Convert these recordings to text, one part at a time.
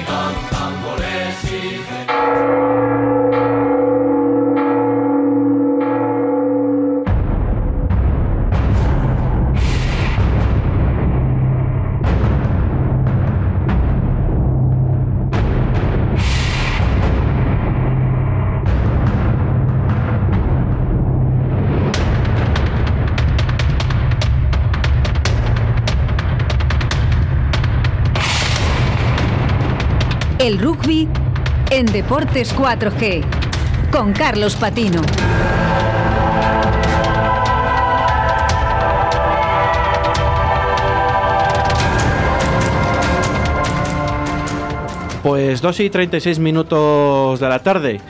Voces que cantan goles y... Deportes 4G con Carlos Patino. Pues 2 y 36 minutos de la tarde.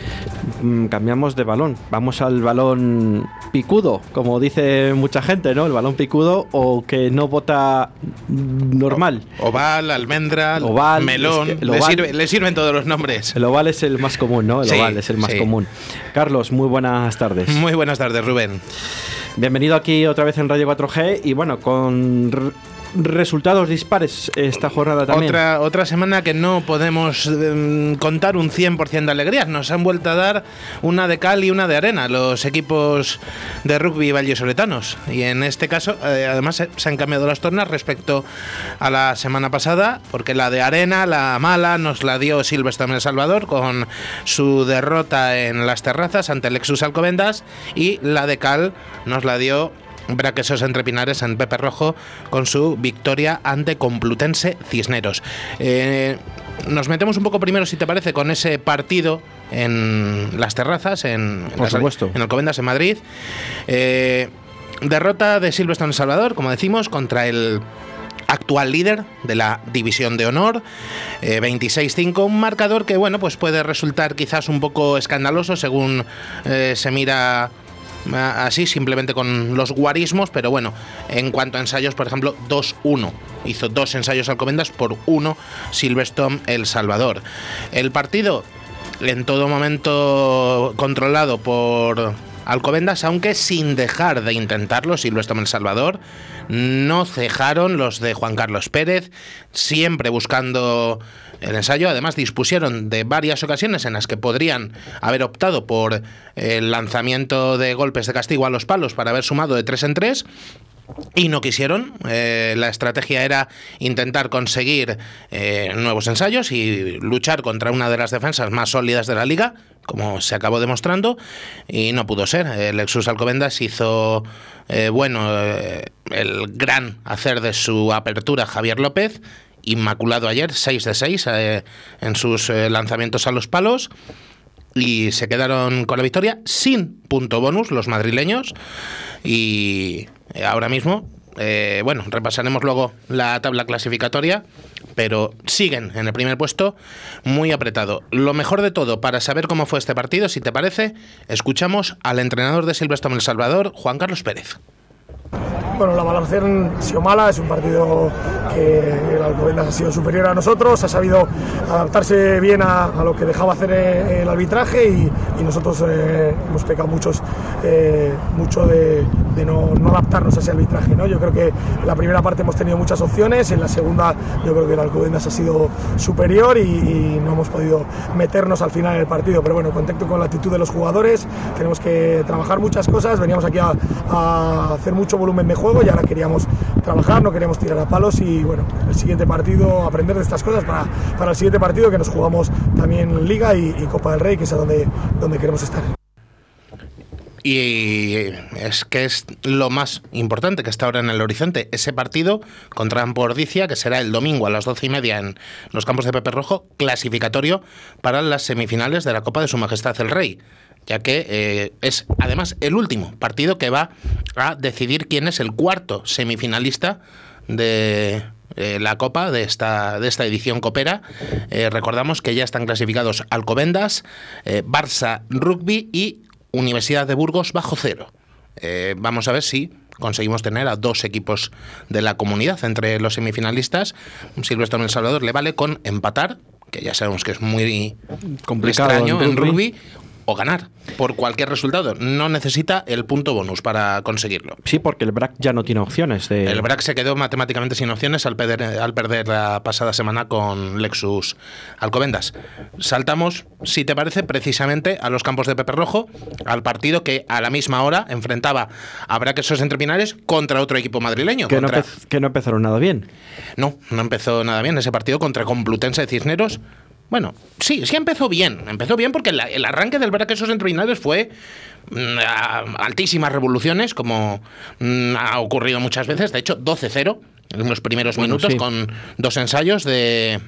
Mm, Cambiamos de balón. Vamos al balón picudo, como dice mucha gente, ¿no? El balón picudo o que no vota normal. Oval, almendra, Oval, melón. es que el le, oval- sirve- le sirven todos los nombres. El oval es el más común, ¿no? El Sí, oval es el más sí. común. Carlos, muy buenas tardes. Muy buenas tardes, Rubén. Bienvenido aquí otra vez en Radio 4G y bueno, con resultados dispares esta jornada también. Otra, otra semana que no podemos em, contar un 100% de alegrías. Nos han vuelto a dar una de cal y una de arena los equipos de rugby vallesoletanos. Y en este caso, eh, además, se, se han cambiado las tornas respecto a la semana pasada, porque la de arena, la mala, nos la dio Silverstone El Salvador con su derrota en las terrazas ante Lexus Alcobendas. Y la de cal nos la dio Braquesos entre Pinares en Pepe Rojo con su victoria ante Complutense Cisneros. Eh, nos metemos un poco primero, si te parece, con ese partido en las terrazas, en, en Por las- supuesto. en Alcobendas, en Madrid. Eh, derrota de Silverstone El Salvador, como decimos, contra el actual líder de la División de Honor, eh, 26-5, un marcador que bueno, pues puede resultar quizás un poco escandaloso según eh, se mira así, simplemente con los guarismos, pero bueno, en cuanto a ensayos, por ejemplo, 2-1. Hizo dos ensayos Alcobendas por uno Silverstone El Salvador. El partido en todo momento controlado por Alcobendas, aunque sin dejar de intentarlo, Silverstone El Salvador. No cejaron los de Juan Carlos Pérez, siempre buscando el ensayo. Además, dispusieron de varias ocasiones en las que podrían haber optado por el lanzamiento de golpes de castigo a los palos para haber sumado de tres en tres. Y no quisieron. Eh, la estrategia era intentar conseguir eh, nuevos ensayos y luchar contra una de las defensas más sólidas de la liga, como se acabó demostrando, y no pudo ser. El Lexus Alcobendas hizo, eh, bueno, el gran hacer de su apertura Javier López, inmaculado ayer, 6 de 6 eh, en sus eh, lanzamientos a los palos. Y se quedaron con la victoria sin punto bonus los madrileños. Y ahora mismo eh, bueno repasaremos luego la tabla clasificatoria pero siguen en el primer puesto muy apretado. Lo mejor de todo para saber cómo fue este partido si te parece escuchamos al entrenador de Silverstone El Salvador Juan Carlos Pérez Bueno, la valoración ha sido mala, es un partido que el Alcobendas ha sido superior a nosotros, ha sabido adaptarse bien a, a lo que dejaba hacer eh, el arbitraje y, nosotros eh, hemos pecado muchos, eh, mucho de, no, no adaptarnos a ese arbitraje. ¿no? Yo creo que en la primera parte hemos tenido muchas opciones, en la segunda yo creo que el Alcobendas ha sido superior y, no hemos podido meternos al final en el partido, pero bueno, contento con la actitud de los jugadores, tenemos que trabajar muchas cosas, veníamos aquí a, hacer mucho volumen de juego y ahora queríamos trabajar, no queríamos tirar a palos y bueno, el siguiente partido, aprender de estas cosas para, para el siguiente partido que nos jugamos también Liga y, Copa del Rey, que es a donde, donde queremos estar. Y es que es lo más importante que está ahora en el horizonte. Ese partido contra Ampordicia, que será el domingo a las doce y media en los campos de Pepe Rojo, clasificatorio para las semifinales de la Copa de Su Majestad el Rey. Ya que eh, es además el último partido que va a decidir quién es el cuarto semifinalista de eh, la copa de esta, de esta edición copera. Eh, recordamos que ya están clasificados Alcobendas, Barça Rugby y Universidad de Burgos bajo cero. Vamos a ver si conseguimos tener a dos equipos de la comunidad entre los semifinalistas. Silvestre en El Salvador le vale con empatar, que ya sabemos que es muy Complicado extraño en en rugby. O ganar por cualquier resultado. No necesita el punto bonus para conseguirlo. Sí, porque el BRAC ya no tiene opciones de... El BRAC se quedó matemáticamente sin opciones al perder, al perder la pasada semana con Lexus Alcobendas. Saltamos, si te parece, precisamente a los campos de Pepe Rojo, al partido que a la misma hora enfrentaba a BRAC esos entrepinares contra otro equipo madrileño. que, no contra- que no empezaron nada bien. no, no empezó nada bien ese partido contra Complutense de Cisneros. Bueno, sí, sí empezó bien. Empezó bien porque la- el arranque del Braquesos Entrepinares fue mm, a altísimas revoluciones, como mm, ha ocurrido muchas veces. De hecho, 12-0 en los primeros Bueno, minutos, sí. con dos ensayos de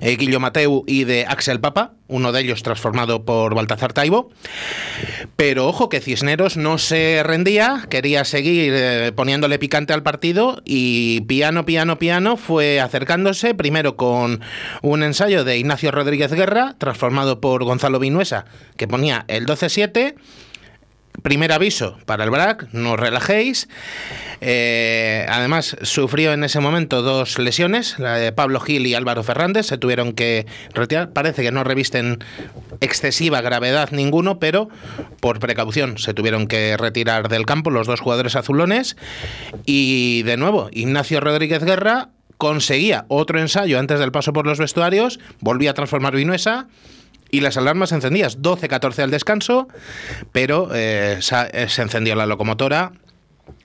eh, Guillo Mateu y de Axel Papa, uno de ellos transformado por Baltazar Taibo. Pero ojo que Cisneros no se rendía, quería seguir eh, poniéndole picante al partido y piano, piano, piano fue acercándose primero con un ensayo de Ignacio Rodríguez Guerra, transformado por Gonzalo Vinuesa, que ponía el 12-7. Primer aviso para el BRAC, no os relajéis. Eh, además, sufrió en ese momento dos lesiones, la de Pablo Gil y Álvaro Fernández, se tuvieron que retirar. Parece que no revisten excesiva gravedad ninguno, pero por precaución se tuvieron que retirar del campo los dos jugadores azulones. Y de nuevo, Ignacio Rodríguez Guerra conseguía otro ensayo antes del paso por los vestuarios, volvía a transformar Vinuesa y las alarmas encendidas, 12-14 al descanso, pero eh, eh, se encendió la locomotora.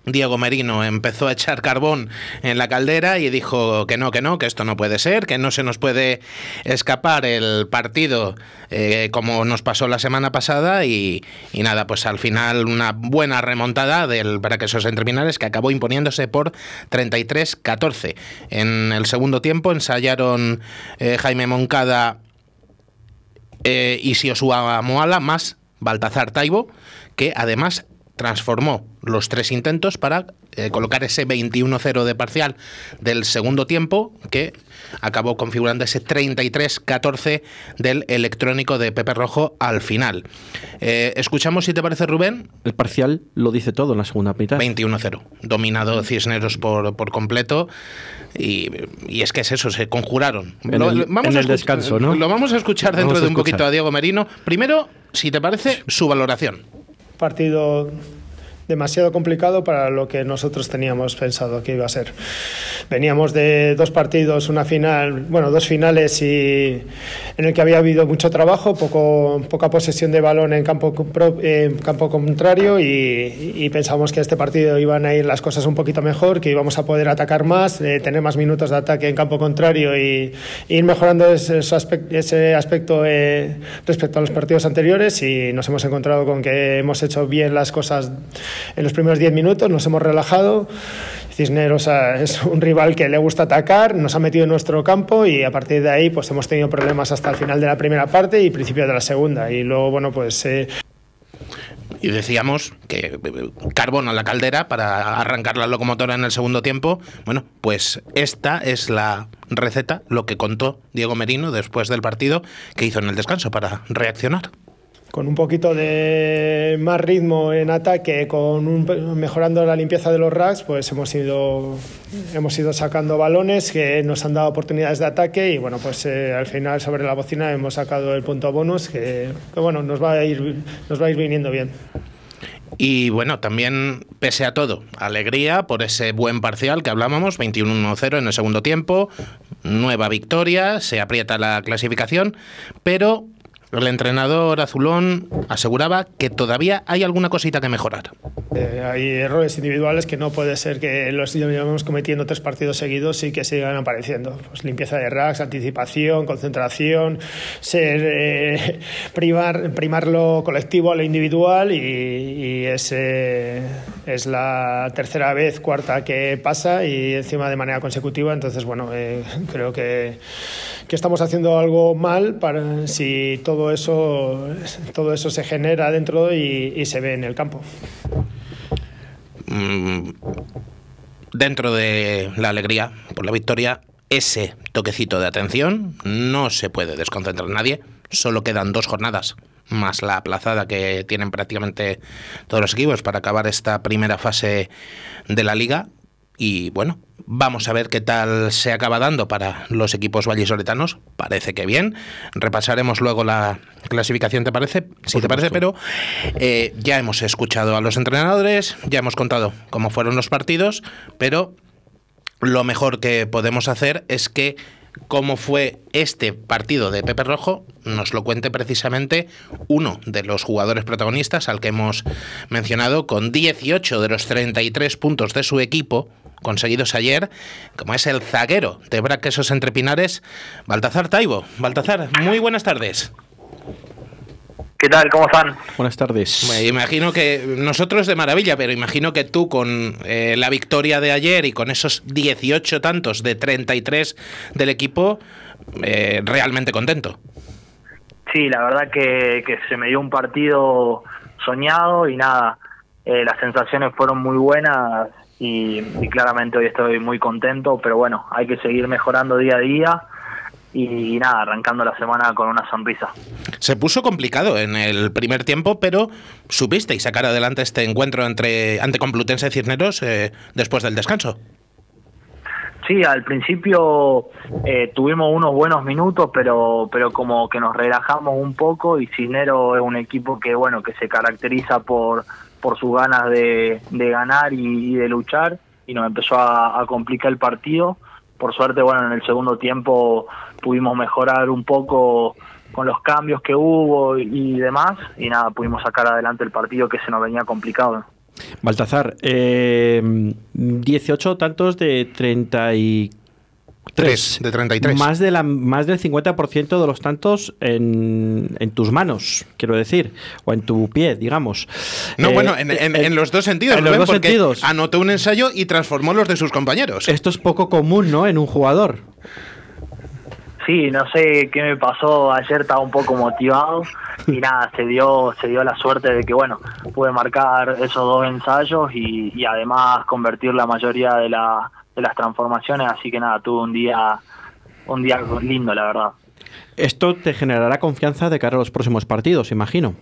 Diego Merino empezó a echar carbón en la caldera y dijo que no, que no, que esto no puede ser, que no se nos puede escapar el partido eh, como nos pasó la semana pasada y, y nada, pues al final una buena remontada del Braquesos Entrepinares que acabó imponiéndose por 33-14. En el segundo tiempo ensayaron Jaime Moncada eh, y Siosua Moala más Baltazar Taibo, que además transformó los tres intentos para eh, colocar ese 21-0 de parcial del segundo tiempo que acabó configurando ese 33-14 del electrónico de Pepe Rojo al final. Eh, escuchamos si te parece Rubén, El parcial lo dice todo en la segunda mitad. 21-0, dominado Cisneros por, por completo. Y, y es que es eso, se conjuraron. En el- en a el descanso, ¿no? Lo vamos a escuchar dentro Vamos de un poquito a Diego Merino. Primero, si te parece, su valoración. Partido demasiado complicado para lo que nosotros teníamos pensado que iba a ser. Veníamos de dos partidos, una final, bueno, dos finales y en el que había habido mucho trabajo, poco, poca posesión de balón en campo, en campo contrario y, y pensamos que este partido iban a ir las cosas un poquito mejor, que íbamos a poder atacar más, eh, tener más minutos de ataque en campo contrario y, y ir mejorando ese aspecto eh, respecto a los partidos anteriores y nos hemos encontrado con que hemos hecho bien las cosas en los primeros 10 minutos, nos hemos relajado. Cisneros es un rival que le gusta atacar, nos ha metido en nuestro campo y a partir de ahí pues hemos tenido problemas hasta el final de la primera parte y principio de la segunda. Y luego, bueno, pues eh, Y decíamos que eh, carbón a la caldera para arrancar la locomotora en el segundo tiempo. Bueno, pues esta es la receta, lo que contó Diego Merino después del partido que hizo en el descanso para reaccionar. Con un poquito de más ritmo en ataque, con un- mejorando la limpieza de los racks, pues hemos ido, hemos ido sacando balones que nos han dado oportunidades de ataque y bueno, pues eh, al final sobre la bocina hemos sacado el punto bonus que, que, bueno, nos va, a ir, nos va a ir viniendo bien. Y bueno, también, pese a todo, alegría por ese buen parcial que hablábamos, 21-0 en el segundo tiempo, nueva victoria, se aprieta la clasificación, pero el entrenador azulón aseguraba que todavía hay alguna cosita que mejorar. Eh, hay errores individuales que no puede ser que los llevemos cometiendo tres partidos seguidos y que sigan apareciendo. Pues limpieza de racks, anticipación, concentración, ser, eh, primar, primar lo colectivo a lo individual y, y es, eh, es la tercera vez, cuarta que pasa y encima de manera consecutiva. Entonces, bueno, eh, creo que, que estamos haciendo algo mal para si todo eso, todo eso se genera dentro y- se ve en el campo. Mm, dentro de la alegría por la victoria, ese toquecito de atención, no se puede desconcentrar nadie, solo quedan dos jornadas más la aplazada que tienen prácticamente todos los equipos para acabar esta primera fase de la liga. Y bueno, vamos a ver qué tal se acaba dando para los equipos vallisoletanos. Parece que bien. Repasaremos luego la clasificación, ¿te parece? Si te parece, pero eh, ya hemos escuchado a los entrenadores, ya hemos contado cómo fueron los partidos, pero lo mejor que podemos hacer es que cómo fue este partido de Pepe Rojo, nos lo cuente precisamente uno de los jugadores protagonistas al que hemos mencionado, con 18 de los 33 puntos de su equipo conseguidos ayer, como es el zaguero de Braquesos Entre Pinares, Baltazar Taibo. Baltazar, muy buenas tardes. ¿Qué tal? ¿Cómo están? Buenas tardes. Me imagino que nosotros de maravilla, pero imagino que tú con eh, la victoria de ayer y con esos 18 tantos de 33 del equipo, eh, realmente contento. Sí, la verdad que, que se me dio un partido soñado y nada, eh, las sensaciones fueron muy buenas y, y claramente hoy estoy muy contento, pero bueno, hay que seguir mejorando día a día y nada, arrancando la semana con una sonrisa. Se puso complicado en el primer tiempo, pero supisteis sacar adelante este encuentro entre ante Complutense y Cisneros eh, después del descanso. Sí, al principio eh, tuvimos unos buenos minutos, pero pero como que nos relajamos un poco y Cisneros es un equipo que bueno que se caracteriza por por sus ganas de, de ganar y, y de luchar y nos empezó a, a complicar el partido. Por suerte, bueno, en el segundo tiempo pudimos mejorar un poco con los cambios que hubo y demás y nada, pudimos sacar adelante el partido que se nos venía complicado. Baltazar, eh, 18 tantos de 33. Tres, de 33. Más, de la, más del 50% de los tantos en, en tus manos, quiero decir, o en tu pie, digamos. No, Eh, bueno, en, en- en los dos sentidos. en los dos sentidos. Anotó un ensayo y transformó los de sus compañeros. Esto es poco común, ¿no? En un jugador. Sí, no sé qué me pasó, ayer estaba un poco motivado y nada, se dio se dio la suerte de que bueno, pude marcar esos dos ensayos y, y además convertir la mayoría de, la, de las transformaciones, así que nada, tuve un día un día lindo, la verdad. Esto te generará confianza de cara a los próximos partidos, imagino.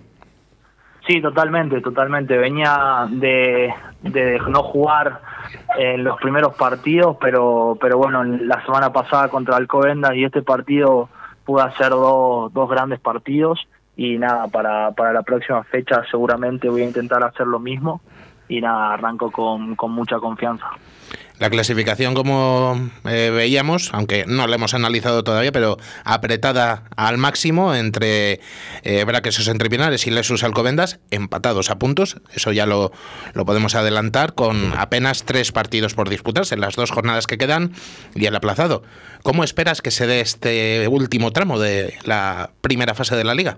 Sí, totalmente, totalmente. Venía de, de no jugar en los primeros partidos, pero pero bueno, la semana pasada contra Alcobendas y este partido pude hacer dos, dos grandes partidos y nada, para, para la próxima fecha seguramente voy a intentar hacer lo mismo y nada, arranco con, con mucha confianza. La clasificación, como eh, veíamos, aunque no la hemos analizado todavía, pero apretada al máximo entre eh, Braquesos Entre Pinares y Lesus Alcobendas, empatados a puntos. Eso ya lo, lo podemos adelantar con apenas tres partidos por disputarse en las dos jornadas que quedan y el aplazado. ¿Cómo esperas que se dé este último tramo de la primera fase de la liga?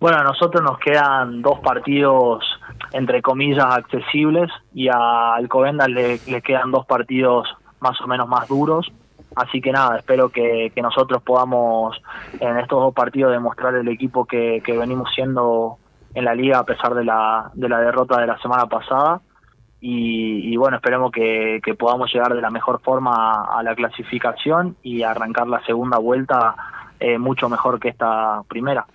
Bueno, a nosotros nos quedan dos partidos, entre comillas, accesibles y a Alcobendas le, quedan dos partidos más o menos más duros. Así que nada, espero que, nosotros podamos en estos dos partidos demostrar el equipo que, venimos siendo en la liga a pesar de la, de la derrota de la semana pasada. Y, y bueno, esperemos que, podamos llegar de la mejor forma a la clasificación y arrancar la segunda vuelta eh, mucho mejor que esta primera.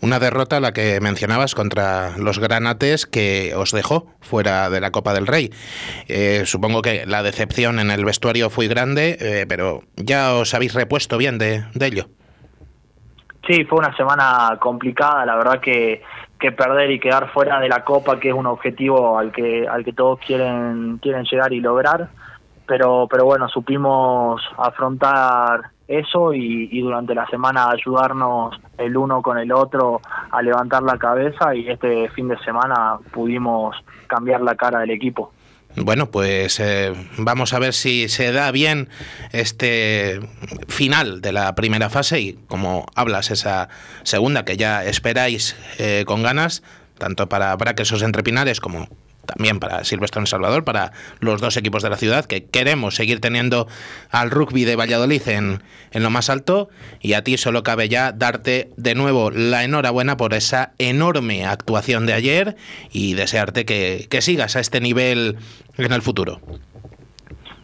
Una derrota, la que mencionabas, contra los granates que os dejó fuera de la Copa del Rey. Eh, supongo que la decepción en el vestuario fue grande, eh, pero ya os habéis repuesto bien de, de ello. Sí, fue una semana complicada, la verdad que, que perder y quedar fuera de la Copa, que es un objetivo al que, al que todos quieren, quieren llegar y lograr, pero, pero bueno, supimos afrontar eso y, durante la semana ayudarnos el uno con el otro a levantar la cabeza y este fin de semana pudimos cambiar la cara del equipo. Bueno, pues eh, vamos a ver si se da bien este final de la primera fase y como hablas esa segunda que ya esperáis eh, con ganas, tanto para Braquesos Entre Pinares como también para Silvestre en Salvador, para los dos equipos de la ciudad, que queremos seguir teniendo al rugby de Valladolid en, en lo más alto. Y a ti solo cabe ya darte de nuevo la enhorabuena por esa enorme actuación de ayer y desearte que, que sigas a este nivel en el futuro.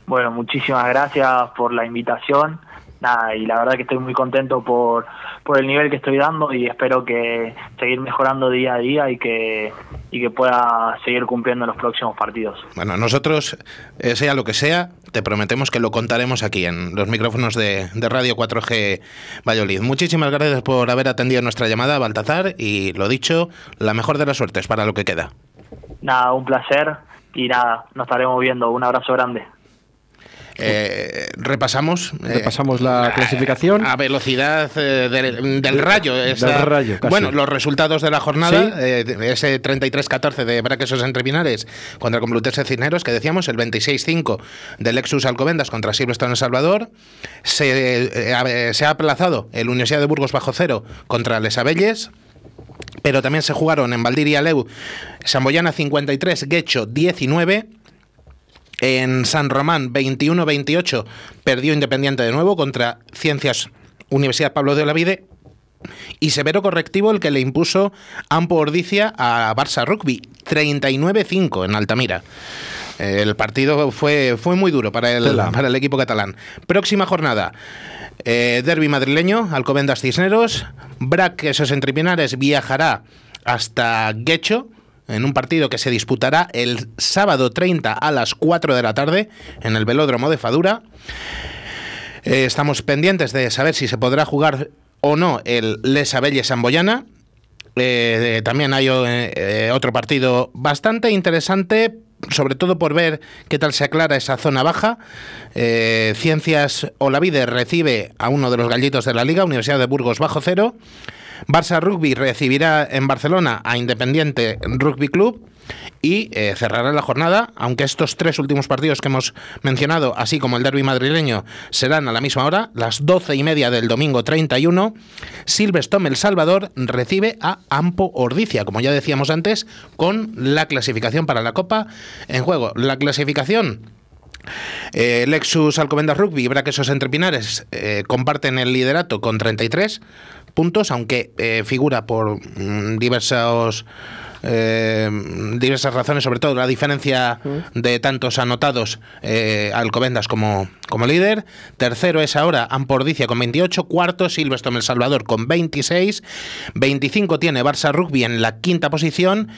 Bueno, muchísimas gracias por la invitación. Nada, y la verdad que estoy muy contento por, por el nivel que estoy dando y espero que seguir mejorando día a día y que, y que pueda seguir cumpliendo en los próximos partidos. Bueno, nosotros, eh, sea lo que sea, te prometemos que lo contaremos aquí en los micrófonos de, de Radio 4G Valladolid. Muchísimas gracias por haber atendido nuestra llamada, Baltazar, y lo dicho, la mejor de las suertes para lo que queda. Nada, un placer y nada, nos estaremos viendo. Un abrazo grande. Eh, repasamos. eh, Repasamos la clasificación. A velocidad eh, del, del rayo. esa- Del rayo, casi. Bueno, los resultados de la jornada. Sí. eh, ese 33-14 de Braquesos entre Pinares contra Complutense Cisneros, que decíamos, el 26-5 del Lexus Alcobendas contra Silverstone El Salvador. Se, eh, se ha aplazado el Universidad de Burgos bajo cero contra Les Abelles. Pero también se jugaron en Valdir y Aleu, Samboyana 53, Guecho 19. En San Román 21-28 perdió Independiente de nuevo contra Ciencias Universidad Pablo de Olavide. Y severo correctivo el que le impuso Ampo Ordicia a Barça Rugby 39-5 en Altamira. El partido fue, fue muy duro para el, Tela. para el equipo catalán. Próxima jornada. Eh, derby madrileño, Alcobendas Cisneros. Brac, esos entrepinares, viajará hasta Guecho en un partido que se disputará el sábado 30 a las 4 de la tarde en el velódromo de Fadura. Eh, estamos pendientes de saber si se podrá jugar o no el Les Abelles Samboyana. Eh, también hay eh, otro partido bastante interesante, sobre todo por ver qué tal se aclara esa zona baja. Ciencias Olavide recibe a uno de los gallitos de la liga, Universidad de Burgos bajo cero. Barça Rugby recibirá en Barcelona a Independiente Rugby Club y eh, cerrará la jornada, aunque estos tres últimos partidos que hemos mencionado, así como el derby madrileño, serán a la misma hora, las doce y media del domingo 31. Silverstone El Salvador recibe a Ampo Ordicia, como ya decíamos antes, con la clasificación para la Copa en juego. La clasificación eh, Lexus Alcobendas Rugby y Braquesos Entre Pinares eh, comparten el liderato con 33 puntos, aunque eh, figura por mm, diversos eh, diversas razones, sobre todo la diferencia de tantos anotados eh, Alcobendas como, como líder. Tercero es ahora Ampordicia con 28, cuarto Silverstone El Salvador con 26, 25 tiene Barça Rugby en la quinta posición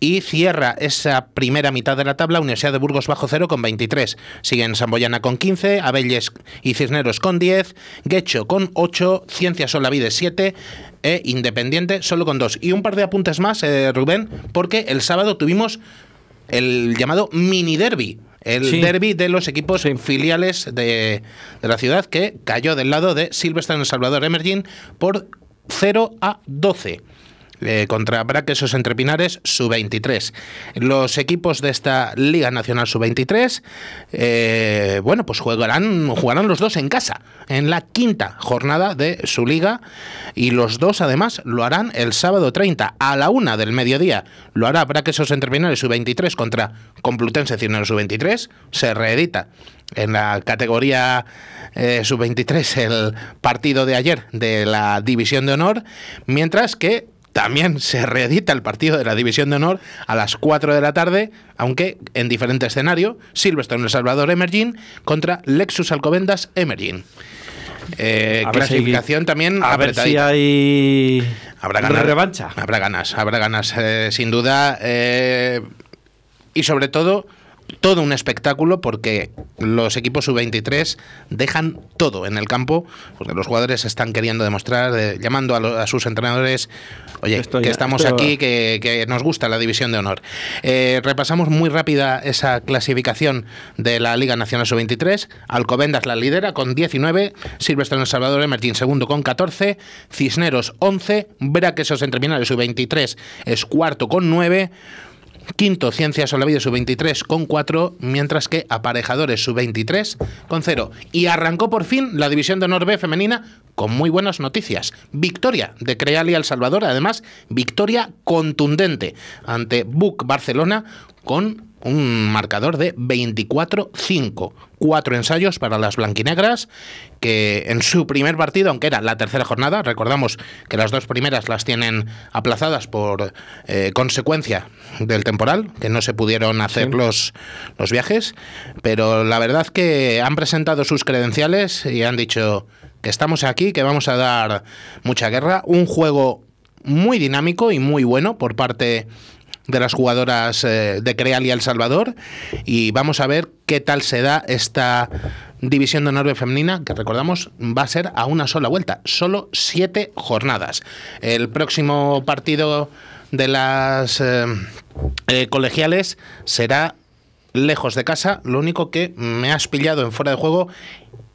y cierra esa primera mitad de la tabla Universidad de Burgos bajo cero con 23. Siguen Samboyana con 15, Abelles y Cisneros con 10, Guecho con 8, Ciencias Olavide 7 e Independiente solo con 2. Y un par de apuntes más, eh, Rubén, porque el sábado tuvimos el llamado mini derby. El Sí. derby de los equipos filiales de, de la ciudad que cayó del lado de Silverstone El Salvador Emerging por 0 a 12 eh, contra Braquesos Entre Pinares, sub-23. Los equipos de esta Liga Nacional sub-23, eh, bueno, pues jugarán, jugarán los dos en casa, en la quinta jornada de su liga, y los dos además lo harán el sábado 30 a la una del mediodía. Lo hará Braquesos Entre Pinares sub-23 contra Complutense Cisneros sub-23, se reedita en la categoría eh, sub-23 el partido de ayer de la División de Honor, mientras que también se reedita el partido de la División de Honor a las 4 de la tarde, aunque en diferente escenario, Silverstone El Salvador Emerging contra Lexus Alcobendas Emerging. Eh, si- clasificación también A ver si hay Habrá ganas. revancha. Habrá ganas, habrá ganas, eh, sin duda. eh, y sobre todo, todo un espectáculo porque los equipos sub-23 dejan todo en el campo, porque los jugadores están queriendo demostrar, eh, llamando a, lo- a sus entrenadores, oye, que estamos aquí, que, que nos gusta la división de honor. Eh, repasamos muy rápida esa clasificación de la Liga Nacional Sub-23. Alcobendas la lidera con 19, Silvestre El Salvador Emerging segundo con 14, Cisneros 11, Braquesos Entre Pinares Sub-23 es cuarto con 9, Quinto, Ciencias Olavide sub-23 con 4, mientras que Aparejadores sub-23 con 0. Y arrancó por fin la División de Honor B femenina con muy buenas noticias. Victoria de Creali El Salvador, además, victoria contundente ante Buc Barcelona con un marcador de 24-5. Cuatro ensayos para las blanquinegras, que en su primer partido, aunque era la tercera jornada, recordamos que las dos primeras las tienen aplazadas por eh, consecuencia del temporal, que no se pudieron hacer los, los viajes, pero la verdad que han presentado sus credenciales y han dicho que estamos aquí, que vamos a dar mucha guerra. Un juego muy dinámico y muy bueno por parte de las jugadoras eh, de Creal y El Salvador y vamos a ver qué tal se da esta división de honor femenina que recordamos va a ser a una sola vuelta, solo siete jornadas. El próximo partido de las eh, eh, colegiales será lejos de casa, lo único que me has pillado en fuera de juego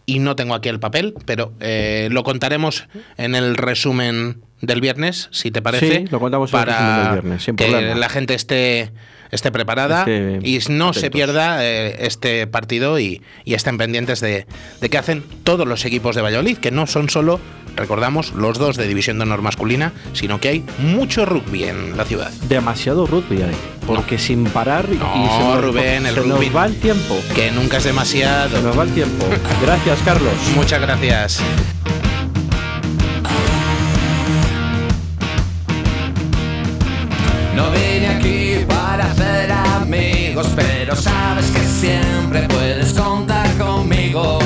y no tengo aquí el papel, pero eh, lo contaremos en el resumen del viernes, si te parece, Sí, lo contamos el para del viernes, sin que problema. la gente esté esté preparada Esté y no se pierda eh, este partido y, y estén pendientes de, de qué hacen todos los equipos de Valladolid, que no son solo, recordamos, los dos de División de Honor masculina, sino que hay mucho rugby en la ciudad. Demasiado rugby hay. Porque sin parar y No, se nos, Rubén, el se nos rugby- va el tiempo. Que nunca es Se demasiado. nos va el tiempo. Gracias, Carlos. Muchas gracias. No vine aquí para hacer amigos, pero sabes que siempre puedes contar conmigo.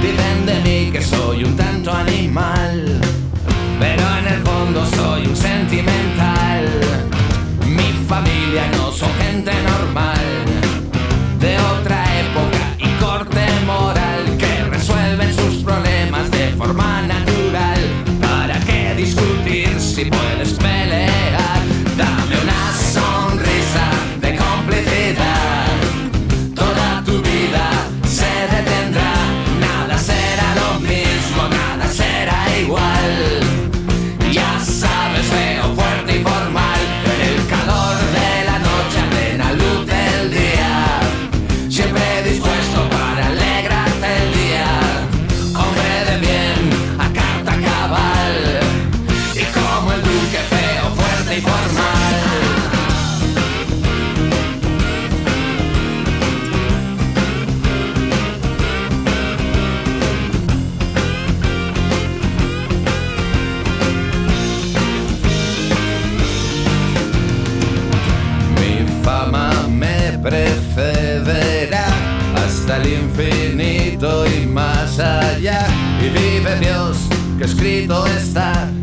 Dicen de mí que soy un tanto animal, el infinito y más allá. Y vive Dios que escrito está.